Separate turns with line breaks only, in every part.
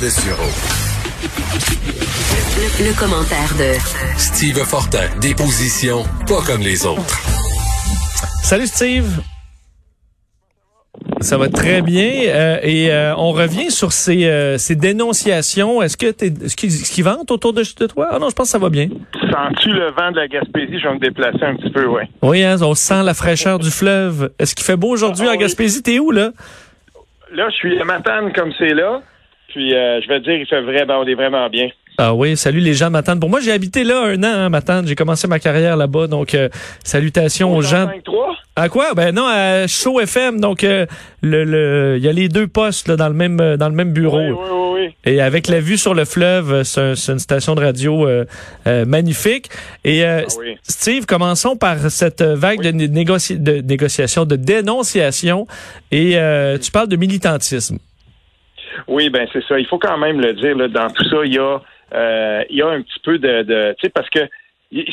Le, le commentaire de
Steve Fortin, des positions pas comme les autres.
Salut Steve. Ça va très bien euh, et euh, on revient sur ces, euh, ces dénonciations. Est-ce que qu'ils ce vantent autour de, de toi? Ah non, je pense que ça va bien.
Sens-tu le vent de la Gaspésie? Je vais me déplacer un petit peu, oui.
Oui, hein, on sent la fraîcheur du fleuve. Est-ce qu'il fait beau aujourd'hui
Ah
en
oui.
Gaspésie? T'es où là?
Là, je suis à Matane comme c'est là. Puis, euh, je vais te dire, il fait vraiment, on est vraiment bien.
Ah oui, salut les gens de Matane. Pour moi, j'ai habité là un an, hein, Matane. J'ai commencé ma carrière là-bas, donc euh, salutations aux gens.
5-3?
À quoi? Ben non, à Show FM. Donc euh, le le il y a les deux postes là, dans le même euh, dans le même bureau.
Oui, oui, oui.
Et avec la vue sur le fleuve, euh, c'est un- c'est une station de radio euh, euh, magnifique. Et euh,
Ah.
Steve, commençons par cette vague de, né- négoci- de négociation, de dénonciation. Et euh, tu parles de militantisme.
Oui, ben c'est ça. Il faut quand même le dire, là, dans tout ça, il y a, euh, il y a un petit peu de, de tu sais, parce que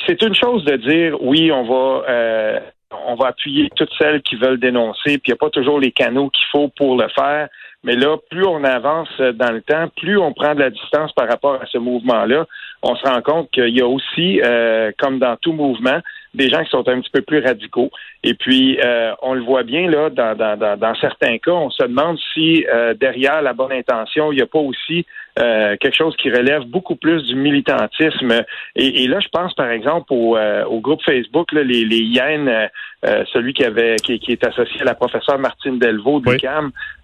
c'est une chose de dire, oui, on va, euh, on va appuyer toutes celles qui veulent dénoncer, puis il n'y a pas toujours les canaux qu'il faut pour le faire. Mais là, plus on avance dans le temps, plus on prend de la distance par rapport à ce mouvement-là, on se rend compte qu'il y a aussi, euh, comme dans tout mouvement, des gens qui sont un petit peu plus radicaux. Et puis, euh, on le voit bien là, dans, dans, dans, dans certains cas, on se demande si euh, derrière la bonne intention, il n'y a pas aussi euh, quelque chose qui relève beaucoup plus du militantisme. Et, et là, je pense par exemple au, euh, au groupe Facebook, là, les, les hyènes, euh, euh, celui qui avait qui, qui est associé à la professeure Martine Delvaux de
Oui.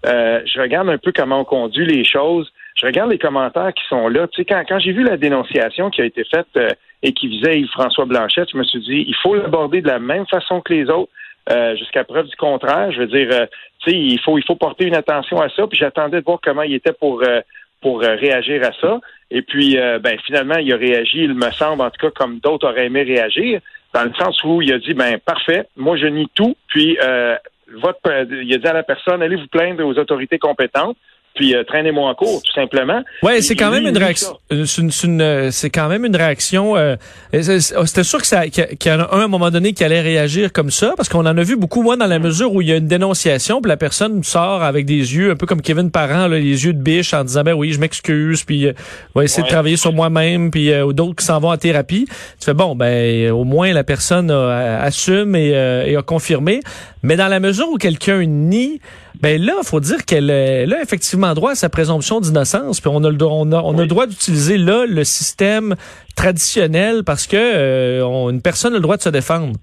Euh, je regarde un peu comment on conduit les choses. Je regarde les commentaires qui sont là. Tu sais, quand, quand j'ai vu la dénonciation qui a été faite euh, et qui visait Yves-François Blanchette, je me suis dit, il faut l'aborder de la même façon que les autres, euh, jusqu'à preuve du contraire. Je veux dire, euh, tu sais, il faut, il faut porter une attention à ça. Puis j'attendais de voir comment il était pour, euh, pour euh, réagir à ça. Et puis, euh, ben, finalement, il a réagi, il me semble, en tout cas, comme d'autres auraient aimé réagir, dans le sens où il a dit, ben, parfait, moi, je nie tout. Puis, votre, il a dit à la personne, allez vous plaindre aux autorités compétentes. Puis euh, traînez-moi en cours, tout simplement.
Ouais, c'est quand même une réaction. euh, C'est quand même une réaction. euh, c'est- C'était sûr que ça, qu'il y en a un à un moment donné qui allait réagir comme ça, parce qu'on en a vu beaucoup moins dans la mesure où il y a une dénonciation, puis la personne sort avec des yeux un peu comme Kevin Parent, là, les yeux de biche, en disant ben oui, je m'excuse, puis euh, on va essayer de travailler sur moi-même, puis euh, ou d'autres qui s'en vont en thérapie. Tu fais bon, ben au moins la personne a- assume et, euh, et a confirmé. Mais dans la mesure où quelqu'un nie, ben là, faut dire qu'elle là effectivement droit à sa présomption d'innocence. Puis on a le droit, on a, on a le droit d'utiliser là le système traditionnel parce que euh, on- une personne a le droit de se défendre.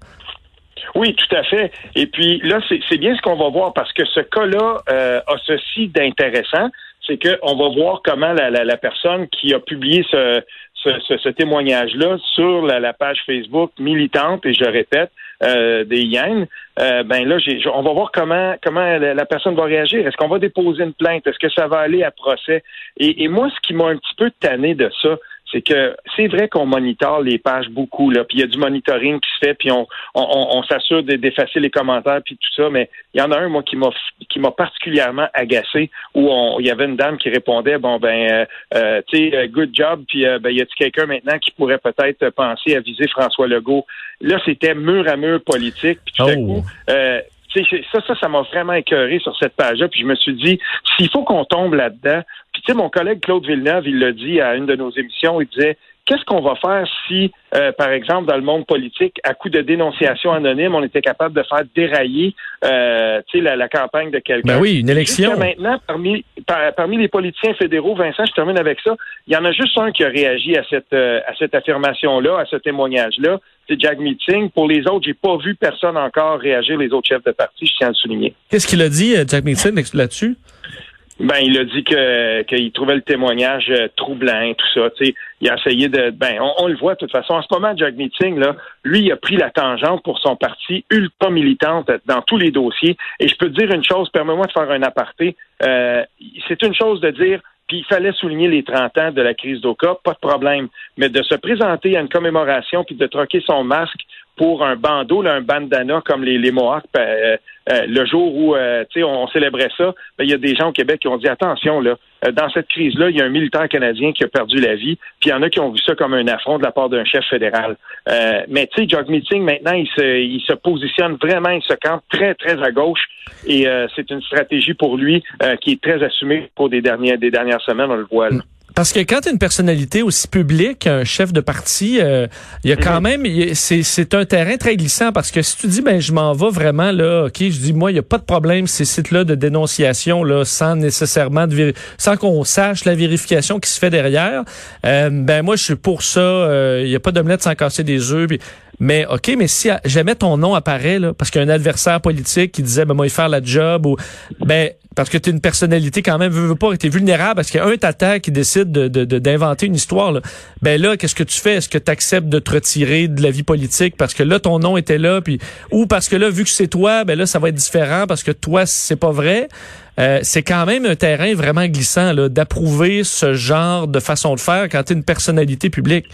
Oui, tout à fait. Et puis là, c'est c'est bien ce qu'on va voir parce que ce cas-là euh, a ceci d'intéressant, c'est qu'on va voir comment la, la, la personne qui a publié ce, ce, ce, ce témoignage-là sur la, la page Facebook militante, et je répète, euh, des hyènes, euh, ben là, on va voir comment comment la, la personne va réagir. Est-ce qu'on va déposer une plainte? Est-ce que ça va aller à procès? Et, et moi, ce qui m'a un petit peu tanné de ça, c'est que c'est vrai qu'on monitore les pages beaucoup, là, puis il y a du monitoring qui se fait, puis on, on, on, s'assure de- d'effacer les commentaires, puis tout ça, mais il y en a un, moi, qui m'a qui m'a particulièrement agacé, où on- il y avait une dame qui répondait, bon, ben, euh, euh, tu sais, euh, good job, puis euh, ben, y a-t-il quelqu'un maintenant qui pourrait peut-être penser à viser François Legault? Là, c'était mur à mur politique, puis tout à
Oh.
coup, euh, ça, ça, ça m'a vraiment écœuré sur cette page-là. Puis je me suis dit, s'il faut qu'on tombe là-dedans, puis tu sais, mon collègue Claude Villeneuve, il l'a dit à une de nos émissions, il disait, qu'est-ce qu'on va faire si, euh, par exemple, dans le monde politique, à coup de dénonciation anonyme, on était capable de faire dérailler, euh, la, la campagne de quelqu'un?
Ben oui, une élection.
Jusqu'à maintenant, parmi, par- parmi les politiciens fédéraux, Vincent, je termine avec ça, il y en a juste un qui a réagi à cette, euh, à cette affirmation-là, à ce témoignage-là, c'est Jack Meeting. Pour les autres, j'ai pas vu personne encore réagir, les autres chefs de parti, je tiens à le souligner.
Qu'est-ce qu'il a dit, euh, Jack Nixon, là-dessus?
Ben, il a dit que qu'il trouvait le témoignage euh, troublant, tout ça. Tu sais, il a essayé de. Ben, on, le voit de toute façon. En ce moment, Jack Meeting, là, lui, il a pris la tangente pour son parti ultra militante dans tous les dossiers. Et je peux te dire une chose, permets-moi de faire un aparté. Euh, c'est une chose de dire. Puis il fallait souligner les 30 ans de la crise d'Oka, pas de problème. Mais de se présenter à une commémoration puis de troquer son masque pour un bandeau, un bandana comme les, les Mohawks. Euh, euh, le jour où euh, on, on célébrait ça, ben, il y a des gens au Québec qui ont dit attention là, dans cette crise-là, il y a un militaire canadien qui a perdu la vie, puis il y en a qui ont vu ça comme un affront de la part d'un chef fédéral. mais tu sais, Jog Meeting maintenant, il se, il se positionne vraiment, il se campe très très à gauche, et c'est une stratégie pour lui qui est très assumée pour des dernières des dernières semaines, on le voit. Là.
Parce que quand tu une personnalité aussi publique, un chef de parti, euh, il y a quand mhm. même, c'est un terrain très glissant parce que si tu dis, ben je m'en vais vraiment là, ok, je dis moi, il y a pas de problème ces sites-là de dénonciation là, sans nécessairement de sans qu'on sache la vérification qui se fait derrière. Euh, ben moi, je suis pour ça. Euh, il y a pas d'omelette sans casser des œufs. Mais OK, mais si jamais ton nom apparaît, là, parce qu'il y a un adversaire politique qui disait, ben moi, il faire la job, ou ben parce que tu es une personnalité quand même, veux, veux pas, tu es vulnérable parce qu'il y a un tata qui décide d'inventer de, d'inventer une histoire. Là. Ben là, qu'est-ce que tu fais? Est-ce que tu acceptes de te retirer de la vie politique parce que là, ton nom était là, puis ou parce que là, vu que c'est toi, ben là, ça va être différent parce que toi, c'est pas vrai. Euh, c'est quand même un terrain vraiment glissant d'approuver ce genre de façon de faire quand tu es une personnalité publique.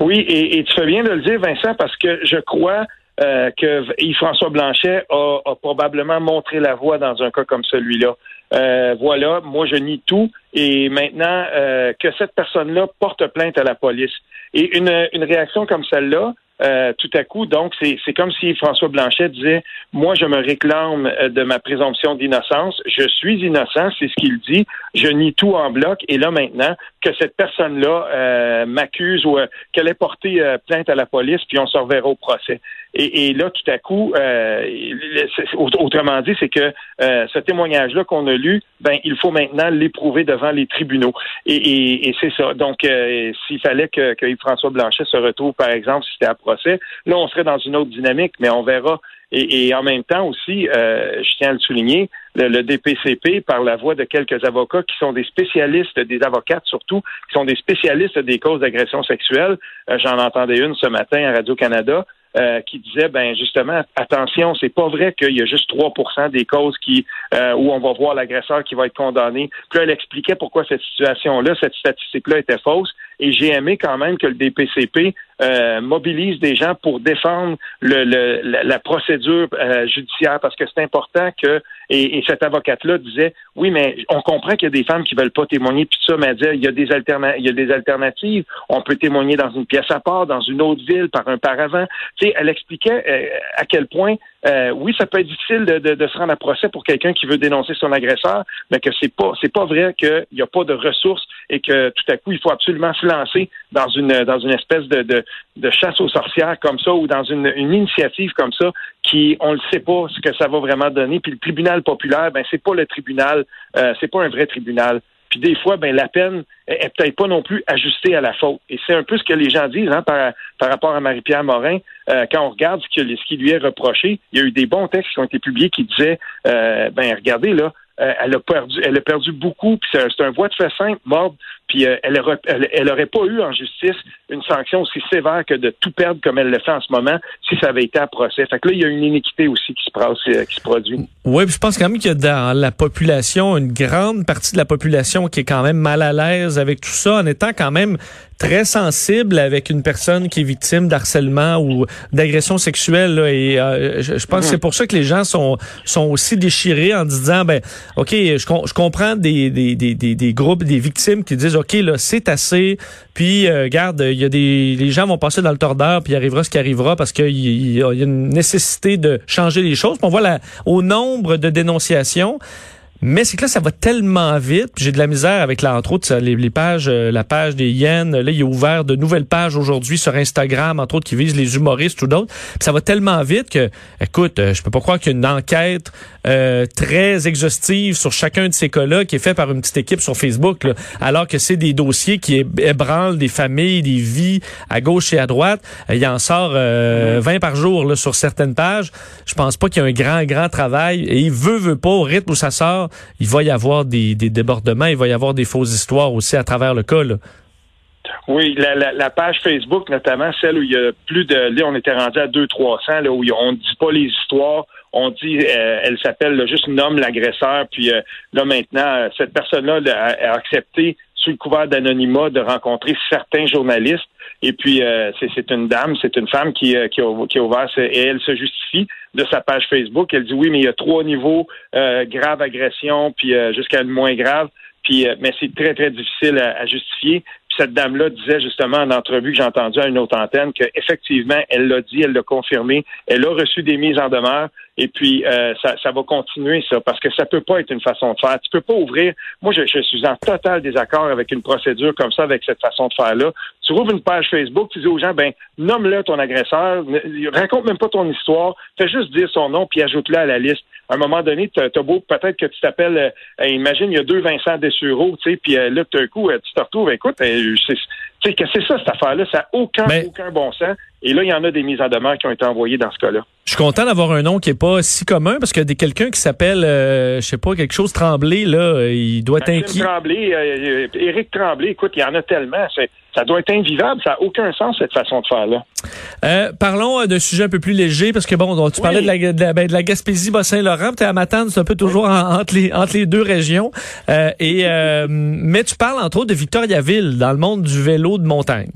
Oui, et, tu fais bien de le dire, Vincent, parce que je crois euh, que Yves-François Blanchet a, probablement montré la voie dans un cas comme celui-là. Euh, voilà, moi je nie tout et maintenant euh, que cette personne-là porte plainte à la police. Et une, une réaction comme celle-là, euh, tout à coup. Donc, c'est comme si François Blanchet disait, moi, je me réclame euh, de ma présomption d'innocence. Je suis innocent, c'est ce qu'il dit. Je nie tout en bloc. Et là, maintenant, que cette personne-là euh, m'accuse ou qu'elle ait porté plainte à la police, puis on se reverra au procès. Et, là, tout à coup, autrement dit, c'est que ce témoignage-là qu'on a lu, ben, il faut maintenant l'éprouver devant les tribunaux. Et, c'est ça. Donc, s'il fallait que, que François Blanchet se retrouve, par exemple, si c'était à Là, on serait dans une autre dynamique, mais on verra. Et, en même temps aussi, euh, je tiens à le souligner, le, DPCP, par la voix de quelques avocats qui sont des spécialistes, des avocates surtout, qui sont des spécialistes des causes d'agression sexuelle. Euh, j'en entendais une ce matin à Radio-Canada. Euh, qui disait ben justement attention c'est pas vrai qu'il y a juste 3% des causes qui où on va voir l'agresseur qui va être condamné. Puis elle expliquait pourquoi cette situation là cette statistique là était fausse. Et j'ai aimé quand même que le DPCP euh, mobilise des gens pour défendre le, la, procédure euh, judiciaire parce que c'est important que et, et cette avocate-là disait oui mais on comprend qu'il y a des femmes qui veulent pas témoigner puis ça mais disait il y a des il y a des alternatives. On peut témoigner dans une pièce à part dans une autre ville par un paravent. Tu sais elle expliquait euh, à quel point oui ça peut être difficile de, de, de, se rendre à procès pour quelqu'un qui veut dénoncer son agresseur mais que c'est pas c'est pas vrai qu'il n'y a pas de ressources et que tout à coup il faut absolument se lancer dans une dans une espèce de, de, de chasse aux sorcières comme ça ou dans une, une initiative comme ça qui on ne sait pas ce que ça va vraiment donner. Puis le tribunal populaire, ben c'est pas le tribunal, euh, c'est pas un vrai tribunal. Puis des fois, ben la peine est, peut-être pas non plus ajustée à la faute. Et c'est un peu ce que les gens disent hein, par, par rapport à Marie-Pierre Morin. Euh, quand on regarde ce, qui lui est reproché, il y a eu des bons textes qui ont été publiés qui disaient, euh, ben regardez là, euh, elle a perdu, elle a perdu beaucoup. Puis c'est un voie de fait simple, mordre. Puis euh, elle, aurait, elle, aurait pas eu en justice une sanction aussi sévère que de tout perdre comme elle le fait en ce moment si ça avait été à procès. Fait que là, il y a une iniquité aussi qui se, passe, euh, qui se produit.
Oui, je pense quand même qu'il y a dans la population une grande partie de la population qui est quand même mal à l'aise avec tout ça, en étant quand même très sensible avec une personne qui est victime d'harcèlement ou d'agression sexuelle. et je, pense que c'est pour ça que les gens sont sont aussi déchirés en disant ben OK, je, je comprends des, des, des, des, groupes, des victimes qui disent, OK, là, c'est assez. Puis, euh, regarde, il y a des, les gens vont passer dans le tordeur, puis il arrivera ce qui arrivera parce qu'il y, a une nécessité de changer les choses. on voit la, au nombre de dénonciations. Mais c'est que là, ça va tellement vite. J'ai de la misère avec, là, entre autres, les, pages, euh, la page des Yens. Là, il a ouvert de nouvelles pages aujourd'hui sur Instagram, entre autres, qui visent les humoristes ou d'autres. Ça va tellement vite que, écoute, euh, je peux pas croire qu'il y a une enquête euh, très exhaustive sur chacun de ces cas-là qui est fait par une petite équipe sur Facebook, alors que c'est des dossiers qui ébranlent des familles, des vies à gauche et à droite. il en sort 20 par jour là, sur certaines pages. Je pense pas qu'il y a un grand, grand travail. Et il veut, veut pas, au rythme où ça sort, il va y avoir des, débordements, il va y avoir des fausses histoires aussi à travers le cas.
Oui, la, page Facebook, notamment celle où il y a plus de. Là, on était rendu à 200-300, là, où on ne dit pas les histoires. On dit, euh, elle s'appelle juste nomme l'agresseur. Puis euh, là, maintenant, cette personne-là a, accepté, sous le couvert d'anonymat, de rencontrer certains journalistes Et puis, euh, c'est une dame, c'est une femme qui, euh, qui, a, qui a ouvert, et elle se justifie de sa page Facebook. Elle dit oui, mais il y a trois niveaux, euh, grave agression, puis jusqu'à une moins grave. Puis, mais c'est très, très difficile à, justifier. Puis cette dame-là disait justement en entrevue que j'ai entendu à une autre antenne qu'effectivement, elle l'a dit, elle l'a confirmé, elle a reçu des mises en demeure. Et puis, euh, ça, ça, va continuer, ça, parce que ça peut pas être une façon de faire. Tu peux pas ouvrir. Moi, je, je suis en total désaccord avec une procédure comme ça, avec cette façon de faire-là. Tu ouvres une page Facebook, tu dis aux gens, ben, nomme-le ton agresseur, raconte même pas ton histoire, fais juste dire son nom, puis ajoute-le à la liste. À un moment donné, tu as beau, peut-être que tu t'appelles, euh, imagine, il y a deux Vincent Dessureau, tu sais, puis euh, là, tout d'un coup, tu te retrouves, écoute, c'est tu sais, que c'est ça, cette affaire-là? Ça n'a aucun, aucun bon sens. Et là, il y en a des mises en demeure qui ont été envoyées dans ce cas-là.
Je suis content d'avoir un nom qui est pas si commun parce que quelqu'un qui s'appelle, euh, je sais pas, quelque chose Tremblay, là, il doit être inquiet.
Tremblay, euh, Éric Tremblay, écoute, il y en a tellement. Ça doit être invivable. Ça n'a aucun sens, cette façon de faire-là.
Euh, parlons d'un sujet un peu plus léger parce que, bon, tu parlais de la, de la, ben, de la Gaspésie, Bas-Saint-Laurent. Tu es à Matane, c'est un peu toujours entre, les, entre les deux régions. et, mais tu parles, entre autres, de Victoriaville dans le monde du vélo de montagne.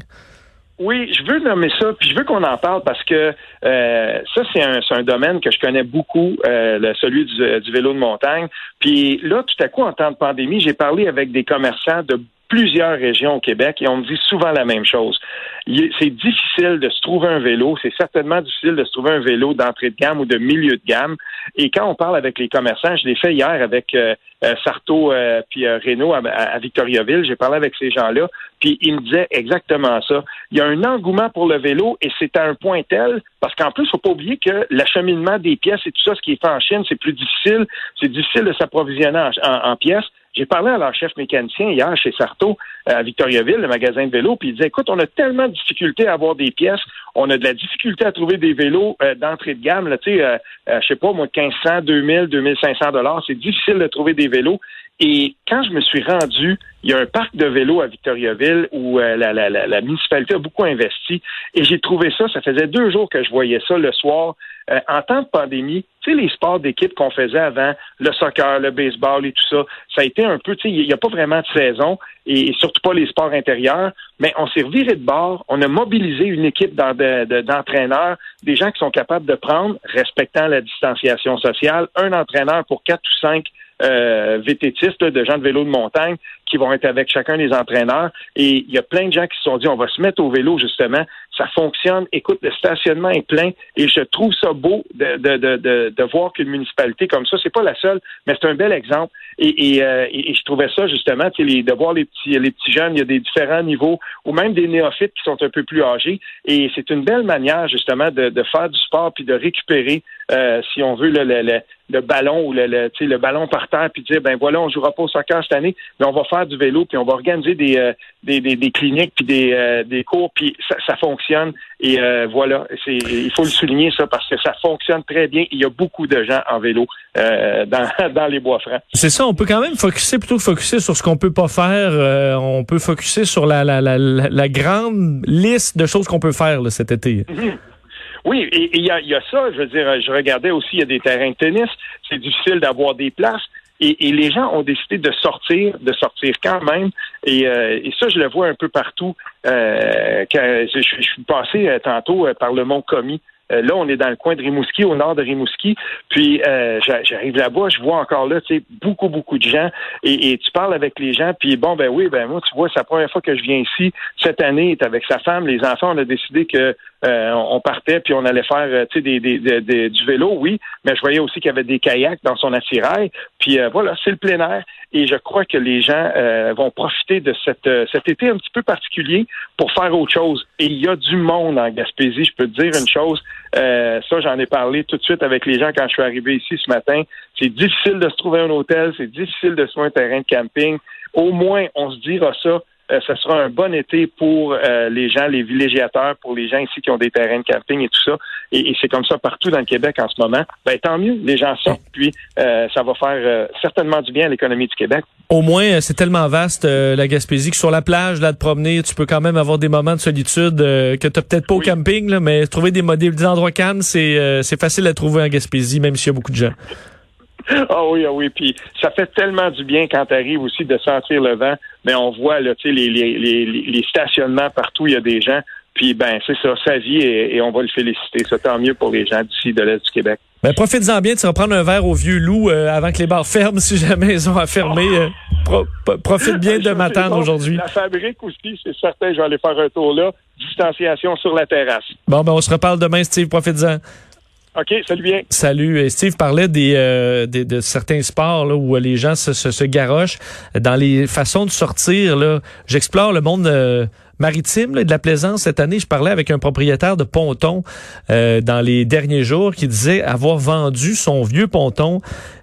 Oui, je veux nommer ça, puis je veux qu'on en parle parce que euh, ça, c'est un, un, domaine que je connais beaucoup, euh, celui du, du, vélo de montagne. Puis là, tout à coup, en temps de pandémie, j'ai parlé avec des commerçants de plusieurs régions au Québec et on me dit souvent la même chose. C'est difficile de se trouver un vélo, c'est certainement difficile de se trouver un vélo d'entrée de gamme ou de milieu de gamme. Et quand on parle avec les commerçants, je l'ai fait hier avec euh, euh Sarto euh, puis euh, Renault à, Victoriaville, j'ai parlé avec ces gens-là, puis ils me disaient exactement ça. Il y a un engouement pour le vélo et c'est à un point tel, parce qu'en plus, faut pas oublier que l'acheminement des pièces et tout ça, ce qui est fait en Chine, c'est plus difficile, c'est difficile de s'approvisionner en pièces. J'ai parlé à leur chef mécanicien hier chez Sarto à Victoriaville, le magasin de vélos, puis il disait écoute, on a tellement de difficultés à avoir des pièces, on a de la difficulté à trouver des vélos euh, d'entrée de gamme, là, tu sais, euh, euh, je sais pas, moi, 1500, 2000, 2500 dollars, c'est difficile de trouver des vélos. Et quand je me suis rendu, il y a un parc de vélos à Victoriaville où euh, la, la, la, municipalité a beaucoup investi et j'ai trouvé ça, ça faisait deux jours que je voyais ça le soir. Euh, en temps de pandémie, tu sais, les sports d'équipe qu'on faisait avant, le soccer, le baseball et tout ça, ça a été un peu, tu sais, il n'y a pas vraiment de saison et surtout pas les sports intérieurs, mais on s'est reviré de bord, on a mobilisé une équipe d'entraîneurs, des gens qui sont capables de prendre, respectant la distanciation sociale, un entraîneur pour quatre ou cinq euh, vététistes, de gens de vélo de montagne qui vont être avec chacun des entraîneurs. Et il y a plein de gens qui se sont dit, on va se mettre au vélo, justement. Ça fonctionne. Écoute, le stationnement est plein. Et je trouve ça beau de, de, de, de, voir qu'une municipalité comme ça, c'est pas la seule, mais c'est un bel exemple. Et, et, euh, et, je trouvais ça, justement, de voir les petits, les petits jeunes, il y a des différents niveaux, ou même des néophytes qui sont un peu plus âgés. Et c'est une belle manière, justement, de, de faire du sport puis de récupérer, euh, si on veut, le, le, le, ballon ou le, le, le ballon par terre, puis dire, ben voilà, on jouera pas au soccer cette année, mais on va faire du vélo, puis on va organiser des, euh, des, des, cliniques, puis des, euh, des cours, puis ça, ça fonctionne. Et euh, voilà, c'est, il faut le souligner ça parce que ça fonctionne très bien. Il y a beaucoup de gens en vélo dans, dans les bois francs.
C'est ça, on peut quand même focuser plutôt que focuser sur ce qu'on peut pas faire. on peut focuser sur la, la, la, la, grande liste de choses qu'on peut faire là, cet été.
Mhm. Oui, et il y a, y a ça, je veux dire, je regardais aussi, il y a des terrains de tennis, c'est difficile d'avoir des places. Et, les gens ont décidé de sortir, de sortir quand même. Et, euh, ça, je le vois un peu partout. Euh, je, suis passé euh, tantôt par le mont Commis. Là, on est dans le coin de Rimouski, au nord de Rimouski. Puis j'arrive là-bas, je vois encore là, tu sais, beaucoup, beaucoup de gens. Et, tu parles avec les gens, puis bon, ben oui, ben moi, tu vois, c'est la première fois que je viens ici. Cette année, est avec sa femme, les enfants, on a décidé que euh, on partait puis on allait faire euh, des, des, du vélo, oui, mais je voyais aussi qu'il y avait des kayaks dans son attirail. Puis euh, voilà, c'est le plein air. Et je crois que les gens vont profiter de cette, cet été un petit peu particulier pour faire autre chose. Et il y a du monde en Gaspésie. Je peux te dire une chose. ça, j'en ai parlé tout de suite avec les gens quand je suis arrivé ici ce matin. C'est difficile de se trouver un hôtel, c'est difficile de se trouver un terrain de camping. Au moins, on se dira ça euh, ce sera un bon été pour euh, les gens, les villégiateurs, pour les gens ici qui ont des terrains de camping et tout ça. Et, c'est comme ça partout dans le Québec en ce moment. Ben tant mieux, les gens sortent, puis euh, ça va faire certainement du bien à l'économie du Québec.
Au moins, c'est tellement vaste la Gaspésie que sur la plage, là, de promener, tu peux quand même avoir des moments de solitude que tu peut-être pas au camping, là, mais trouver des, des endroits calmes, c'est c'est facile à trouver en Gaspésie, même s'il y a beaucoup de gens.
Ah oui, ah oui. Puis ça fait tellement du bien quand tu arrives aussi de sentir le vent. Mais on voit là, tu sais, les, les, les, les, stationnements partout, il y a des gens. Puis ben c'est ça, sa vie et, on va le féliciter. C'est tant mieux pour les gens d'ici de l'Est du Québec.
Ben, profites-en bien, tu vas prendre un verre au vieux loup euh, avant que les bars ferment si jamais ils ont à fermer. Euh, profite bien de m'attendre aujourd'hui.
La fabrique aussi, c'est certain, je vais aller faire un tour là. Distanciation sur la terrasse.
Bon, ben on se reparle demain, Steve. Profites-en.
OK, salut bien.
Salut. Steve parlait des, euh, de certains sports là, où les gens se, se, se, garochent. Dans les façons de sortir, là, j'explore le monde euh, maritime là, de la plaisance. Cette année, je parlais avec un propriétaire de ponton euh, dans les derniers jours qui disait avoir vendu son vieux ponton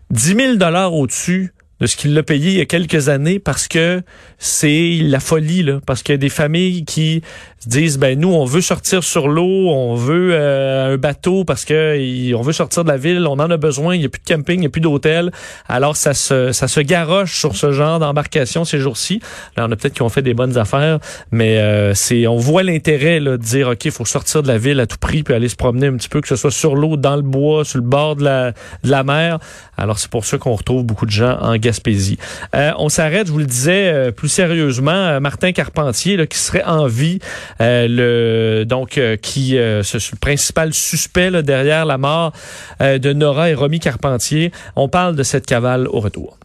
10 000 dollars au-dessus de ce qu'il l'a payé il y a quelques années parce que c'est la folie, là, parce qu'il y a des familles qui disent ben nous on veut sortir sur l'eau, on veut euh, un bateau parce que on veut sortir de la ville, on en a besoin, il n'y a plus de camping, il n'y a plus d'hôtel. Alors ça se ça se garoche sur ce genre d'embarcation ces jours-ci. Là on a peut-être qu'ils ont fait des bonnes affaires, mais euh, c'est on voit l'intérêt de dire OK, il faut sortir de la ville à tout prix puis aller se promener un petit peu que ce soit sur l'eau, dans le bois, sur le bord de la de la mer. Alors c'est pour ça qu'on retrouve beaucoup de gens en Gaspésie. Euh, on s'arrête, je vous le disais plus sérieusement, Martin Carpentier là, qui serait en vie euh, le donc euh, qui euh, le principal suspect derrière la mort de Nora et Romy Carpentier. On parle de cette cavale au retour.